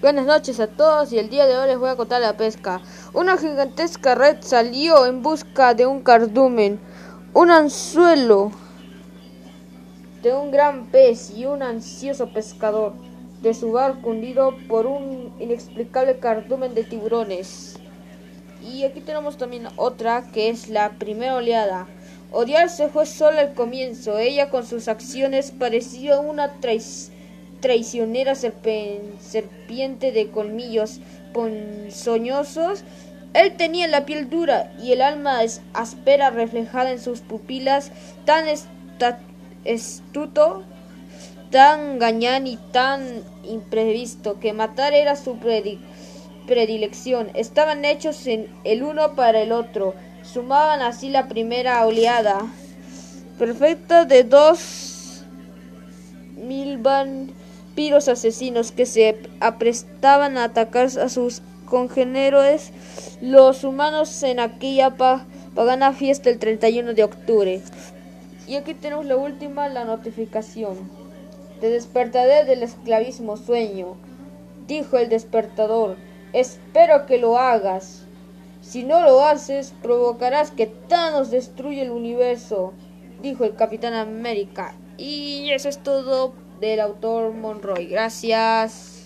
Buenas noches a todos y el día de hoy les voy a contar la pesca. Una gigantesca red salió en busca de un cardumen, un anzuelo de un gran pez y un ansioso pescador de su barco hundido por un inexplicable cardumen de tiburones. Y aquí tenemos también otra que es la primera oleada. Odiarse fue solo el comienzo. Ella con sus acciones parecía una traición traicionera serpiente de colmillos ponzoñosos. Él tenía la piel dura y el alma áspera reflejada en sus pupilas, tan estuto, tan gañán y tan imprevisto, que matar era su predilección. Estaban hechos en el uno para el otro. Sumaban así la primera oleada perfecta de dos mil van vampiros asesinos que se aprestaban a atacar a sus congéneres, los humanos en aquella pagana fiesta el 31 de octubre. Y aquí tenemos la última, la notificación. Te despertaré del esclavismo sueño, dijo el despertador. Espero que lo hagas. Si no lo haces, provocarás que Thanos destruya el universo, dijo el Capitán América. Y eso es todo del autor Monroy. Gracias.